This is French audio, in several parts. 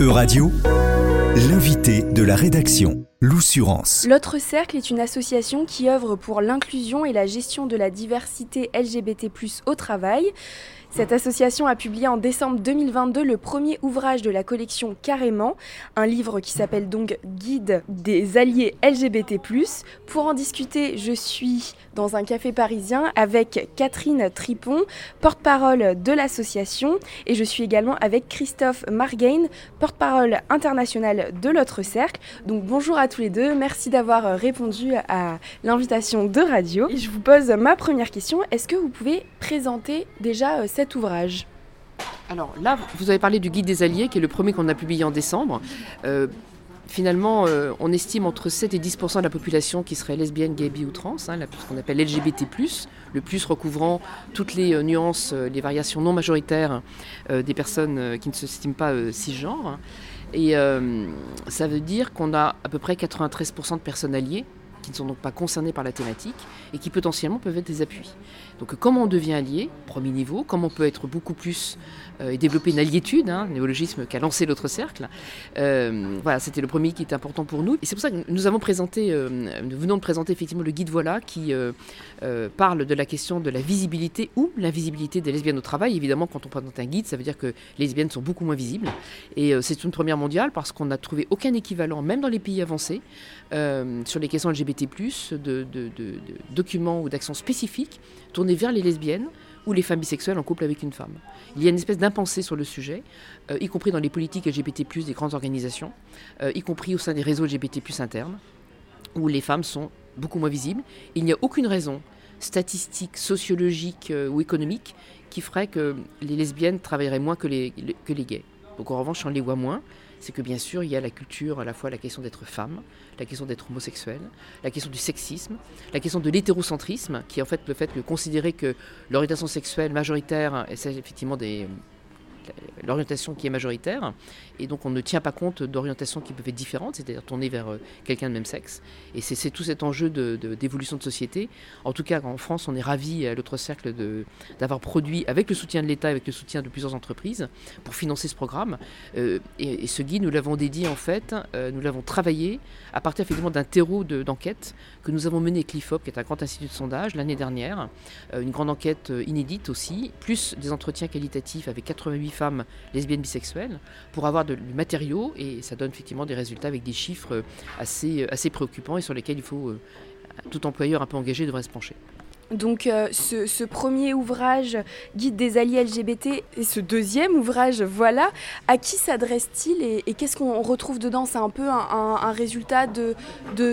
Euradio, l'invité de la rédaction, l'Oussurance. L'autre cercle est une association qui œuvre pour l'inclusion et la gestion de la diversité LGBT+ au travail. Cette association a publié en décembre 2022 le premier ouvrage de la collection Carrément, un livre qui s'appelle donc Guide des alliés LGBT. Pour en discuter, je suis dans un café parisien avec Catherine Tripon, porte-parole de l'association, et je suis également avec Christophe Margain, porte-parole international de l'autre cercle. Donc bonjour à tous les deux, merci d'avoir répondu à l'invitation de radio. Je vous pose ma première question, est-ce que vous pouvez présenter déjà euh, cet ouvrage Alors là, vous avez parlé du Guide des Alliés, qui est le premier qu'on a publié en décembre. Euh, finalement, euh, on estime entre 7 et 10% de la population qui serait lesbienne, gay, bi ou trans, hein, ce qu'on appelle LGBT+, le plus recouvrant toutes les euh, nuances, les variations non majoritaires des personnes qui ne s'estiment pas cisgenres. Et ça veut dire qu'on a à peu près 93% de personnes alliées qui ne sont donc pas concernées par la thématique et qui potentiellement peuvent être des appuis. Donc comment on devient allié, premier niveau, comment on peut être beaucoup plus euh, et développer une alliétude, hein, un néologisme qu'a lancé l'autre cercle. Euh, voilà, c'était le premier qui était important pour nous. Et c'est pour ça que nous avons présenté, euh, nous venons de présenter effectivement le guide Voilà qui parle de la question de la visibilité ou l'invisibilité des lesbiennes au travail. Évidemment, quand on présente un guide, ça veut dire que les lesbiennes sont beaucoup moins visibles. Et c'est une première mondiale parce qu'on n'a trouvé aucun équivalent, même dans les pays avancés, sur les questions LGBT+, de, de, de documents ou d'actions spécifiques tournés vers les lesbiennes ou les femmes bisexuelles en couple avec une femme. Il y a une espèce d'impensé sur le sujet, euh, y compris dans les politiques LGBT+, des grandes organisations, euh, y compris au sein des réseaux LGBT+, internes, où les femmes sont beaucoup moins visibles. Il n'y a aucune raison statistique, sociologique euh, ou économique qui ferait que les lesbiennes travailleraient moins que les, que les gays. Donc en revanche, on les voit moins c'est que bien sûr, il y a la culture, à la fois la question d'être femme, la question d'être homosexuel, la question du sexisme, la question de l'hétérocentrisme, qui en fait le fait de considérer que l'orientation sexuelle majoritaire, et c'est effectivement des, l'orientation qui est majoritaire, et donc on ne tient pas compte d'orientations qui peuvent être différentes, c'est-à-dire tourner vers euh, quelqu'un de même sexe. Et c'est tout cet enjeu d'évolution de, de, société. En tout cas, en France, on est ravis à l'autre cercle d'avoir produit, avec le soutien de l'État, avec le soutien de plusieurs entreprises, pour financer ce programme. Euh, et, ce guide, nous l'avons dédié en fait, euh, nous l'avons travaillé à partir effectivement d'un terreau d'enquête que nous avons mené avec l'IFOP, qui est un grand institut de sondage, l'année dernière. une grande enquête inédite aussi, plus des entretiens qualitatifs avec 88 femmes lesbiennes bisexuelles, pour avoir de, du matériau et ça donne effectivement des résultats avec des chiffres assez, assez préoccupants et sur lesquels il faut, euh, tout employeur un peu engagé devrait se pencher. Donc euh, ce, premier ouvrage, Guide des alliés LGBT, et ce deuxième ouvrage, voilà, à qui s'adresse-t-il et, qu'est-ce qu'on retrouve dedans? C'est un peu un, résultat de,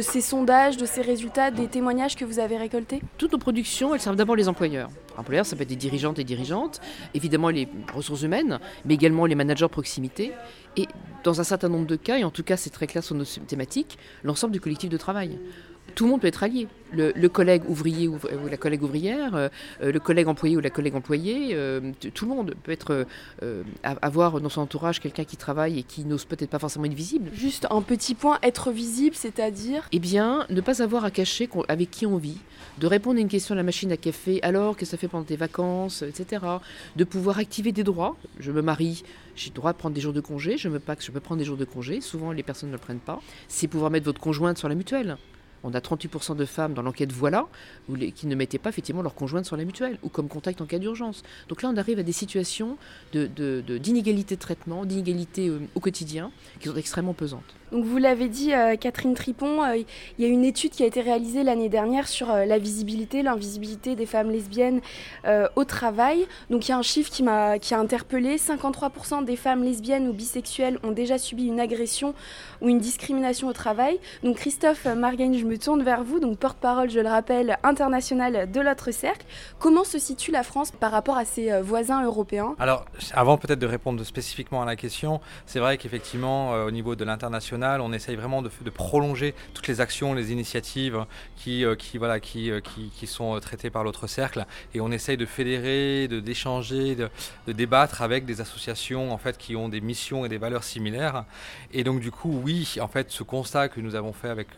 ces sondages, de ces résultats, des témoignages que vous avez récoltés? Toutes nos productions, elles servent d'abord les employeurs. Employeurs, ça peut être des dirigeantes et dirigeantes, évidemment les ressources humaines, mais également les managers proximité. Et dans un certain nombre de cas, et en tout cas c'est très clair sur nos thématiques, l'ensemble du collectif de travail tout le monde peut être allié. Le, collègue ouvrier ou, la collègue ouvrière, euh, le collègue employé ou la collègue employée, euh, tout le monde peut être euh, avoir dans son entourage quelqu'un qui travaille et qui n'ose peut-être pas forcément être visible. Juste un petit point, être visible, c'est-à-dire? Eh bien, ne pas avoir à cacher avec qui on vit, de répondre à une question à la machine à café, alors que ça fait pendant tes vacances, etc. De pouvoir activer des droits. Je me marie, j'ai le droit de prendre des jours de congé, je me que je peux prendre des jours de congé, souvent les personnes ne le prennent pas. C'est pouvoir mettre votre conjointe sur la mutuelle on a 38% de femmes dans l'enquête Voilà qui ne mettaient pas effectivement leur conjointe sur la mutuelle ou comme contact en cas d'urgence. Donc là, on arrive à des situations d'inégalité de, traitement, d'inégalité euh, au quotidien qui sont extrêmement pesantes. Donc vous l'avez dit, euh, Catherine Tripon, euh, il y a une étude qui a été réalisée l'année dernière sur la visibilité, l'invisibilité des femmes lesbiennes au travail. Donc il y a un chiffre qui m'a qui a interpellé 53% des femmes lesbiennes ou bisexuelles ont déjà subi une agression ou une discrimination au travail. Donc Christophe Margagne, je me tourne vers vous, donc porte-parole, je le rappelle, international de l'autre cercle. Comment se situe la France par rapport à ses euh, voisins européens? Alors, avant peut-être de répondre spécifiquement à la question, c'est vrai qu'effectivement, euh, au niveau de l'international, on essaye vraiment de, prolonger toutes les actions, les initiatives qui, euh, qui, voilà, qui, qui, sont traitées par l'autre cercle, et on essaye de fédérer, d'échanger, de, de, débattre avec des associations en fait qui ont des missions et des valeurs similaires. Et donc du coup, oui, en fait, ce constat que nous avons fait avec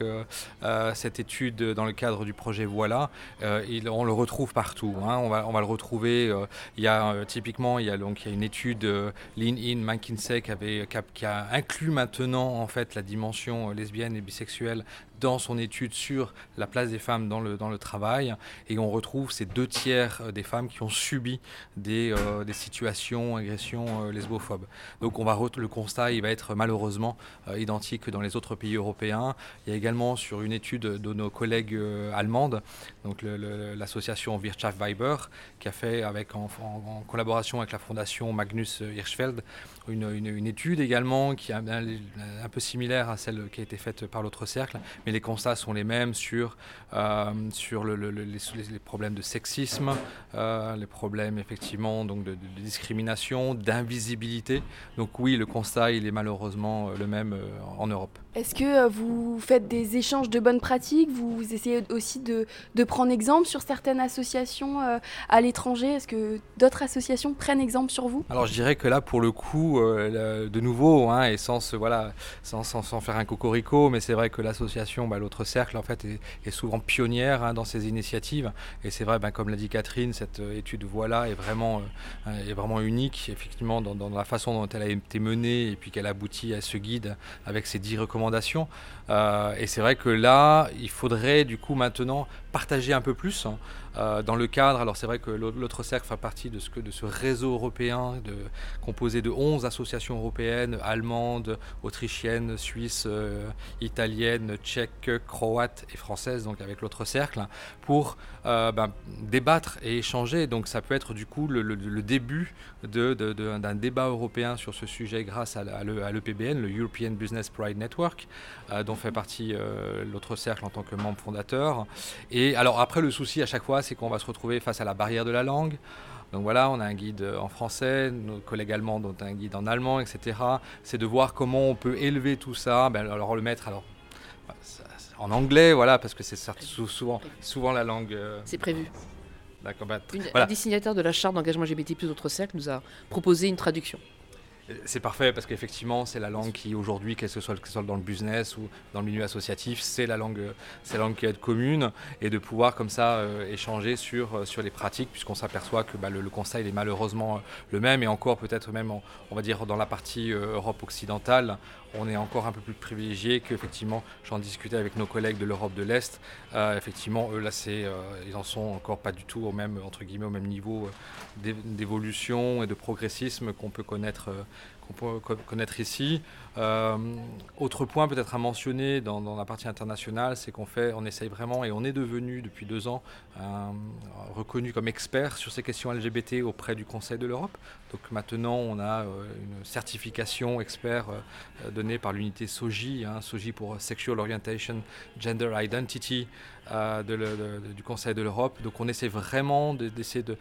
cette étude dans le cadre du projet Voilà, il, on le retrouve partout. Hein. on, va, on va le retrouver. il y a typiquement, il y a, donc, il y a une étude Lean In McKinsey qui, avait, qui a inclus maintenant en fait la dimension lesbienne et bisexuelle dans son étude sur la place des femmes dans le, dans le travail. Et on retrouve ces deux tiers euh, des femmes qui ont subi des, euh, des situations, agressions euh, lesbophobes. Donc on va le constat il va être malheureusement identique dans les autres pays européens. Il y a également sur une étude de nos collègues allemandes, donc l'association Wirtschaft Weiber, qui a fait avec, en, collaboration avec la fondation Magnus Hirschfeld une, une, étude également qui est un peu similaire à celle qui a été faite par l'autre cercle, mais les constats sont les mêmes sur, euh, sur le, les, problèmes de sexisme, euh, les problèmes effectivement donc de, discrimination, d'invisibilité. Donc oui, le constat il est malheureusement euh, le même en Europe. Est-ce que vous faites des échanges de bonnes pratiques? Vous essayez aussi de, de prendre exemple sur certaines associations à l'étranger? Est-ce que d'autres associations prennent exemple sur vous? Alors je dirais que là pour le coup, de nouveau, hein, et sans, voilà, sans, sans, sans faire un cocorico, mais c'est vrai que l'association bah, l'autre cercle en fait est, souvent pionnière hein, dans ces initiatives. Et c'est vrai, bah, comme l'a dit Catherine, cette euh, étude voilà est vraiment, euh, est vraiment unique effectivement dans, la façon dont elle a été menée et puis qu'elle aboutit à ce guide avec ses dix recommandations. Euh, et c'est vrai que là, il faudrait du coup maintenant partager un peu plus. Hein, euh, dans le cadre, alors c'est vrai que l'autre cercle fait partie de ce, de ce réseau européen composé de 11 associations européennes, allemandes, autrichiennes, suisses, euh, italiennes, tchèques, croates et françaises, donc avec l'autre cercle, pour euh, ben, débattre et échanger. Donc ça peut être du coup le, début d'un débat européen sur ce sujet grâce à, l'EPBN, le European Business Pride Network, dont fait partie l'autre cercle en tant que membre fondateur. Et alors après le souci à chaque fois, c'est qu'on va se retrouver face à la barrière de la langue. Donc voilà, on a un guide en français, nos collègues allemands ont un guide en allemand, etc. C'est de voir comment on peut élever tout ça, ben, alors le mettre alors en anglais, voilà, parce que c'est souvent, souvent la langue. Euh, c'est prévu. D'accord. Ben, Un des signataires de la charte d'engagement LGBT+ autres cercles nous a proposé une traduction. C'est parfait parce qu'effectivement, c'est la langue qui aujourd'hui, qu'elle ce soit, soit, dans le business ou dans le milieu associatif, c'est la langue, c'est la langue qui est commune et de pouvoir comme ça euh, échanger sur, euh, sur les pratiques puisqu'on s'aperçoit que bah, le, constat est malheureusement euh, le même et encore peut-être même, on va dire, dans la partie Europe occidentale, on est encore un peu plus privilégié qu'effectivement, j'en discutais avec nos collègues de l'Europe de l'Est. effectivement, eux là, c'est, ils en sont encore pas du tout au même entre guillemets au même niveau d'évolution et de progressisme qu'on peut connaître qu'on peut connaître ici. Euh, autre point peut-être à mentionner dans, la partie internationale, c'est qu'on fait, on essaye vraiment et on est devenu depuis deux ans reconnu comme expert sur ces questions LGBT auprès du Conseil de l'Europe. Donc maintenant, on a euh, une certification expert euh, donnée par l'unité SOGI, hein, SOGI pour Sexual Orientation, Gender Identity du Conseil de l'Europe. Donc on essaie vraiment d'essayer de,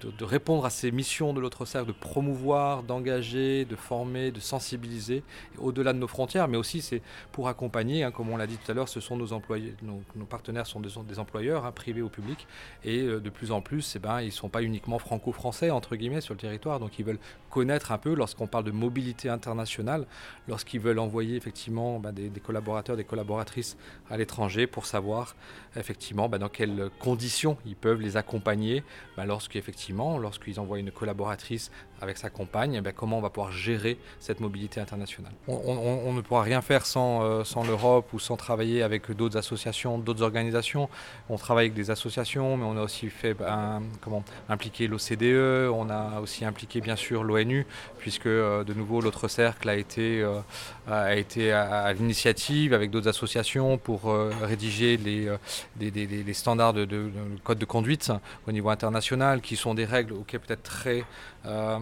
de, répondre à ces missions de l'autre cercle, de promouvoir, d'engager, de former, de sensibiliser au-delà de nos frontières, mais aussi c'est pour accompagner, hein, comme on l'a dit tout à l'heure, ce sont nos employés, nos, partenaires sont des, employeurs, hein, privés ou publics, et euh, de plus en plus, eh ben, ils ne sont pas uniquement franco-français, entre guillemets, sur le territoire, donc ils veulent connaître un peu, lorsqu'on parle de mobilité internationale, lorsqu'ils veulent envoyer effectivement ben, des, collaborateurs, des collaboratrices à l'étranger pour savoir effectivement ben, dans quelles conditions ils peuvent les accompagner ben, lorsqu'ils envoient une collaboratrice avec sa compagne, ben, comment on va pouvoir gérer cette mobilité internationale? On, ne pourra rien faire sans, euh, sans l'Europe ou sans travailler avec d'autres associations, d'autres organisations. On travaille avec des associations, mais on a aussi fait ben, comment, impliquer l'OCDE, on a aussi impliqué bien sûr l'ONU, puisque euh, de nouveau l'autre cercle a été, euh, à, l'initiative avec d'autres associations pour rédiger les, standards de, de, code de conduite au niveau international, qui sont des règles auxquelles peut-être très euh,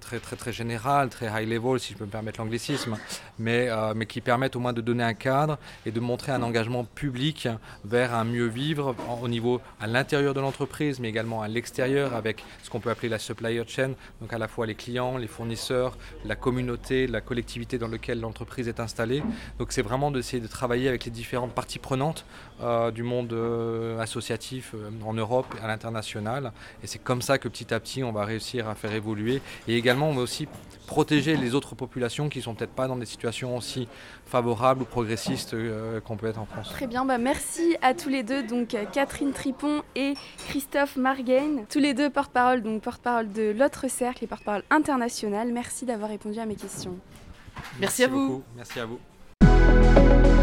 très, très, très général, très high level, si je peux me permettre l'anglicisme, mais, euh, mais qui permettent au moins de donner un cadre et de montrer un engagement public vers un mieux vivre au niveau à l'intérieur de l'entreprise, mais également à l'extérieur avec ce qu'on peut appeler la supplier chain, donc à la fois les clients, les fournisseurs, la communauté, la collectivité dans laquelle l'entreprise est installée. Donc c'est vraiment d'essayer de travailler avec les différentes parties prenantes euh, du monde associatif en Europe et à l'international. Et c'est comme ça que petit à petit, on va réussir à faire évoluer. Et également, on va aussi protéger les autres populations qui sont peut-être pas dans des situations aussi favorables ou progressistes euh, qu'on peut être en France. Très bien, bah merci à tous les deux, donc euh, Catherine Tripon et Christophe Margain, tous les deux porte-parole, donc porte-parole de l'autre cercle et porte-parole international. Merci d'avoir répondu à mes questions. Merci, à vous. Merci à vous.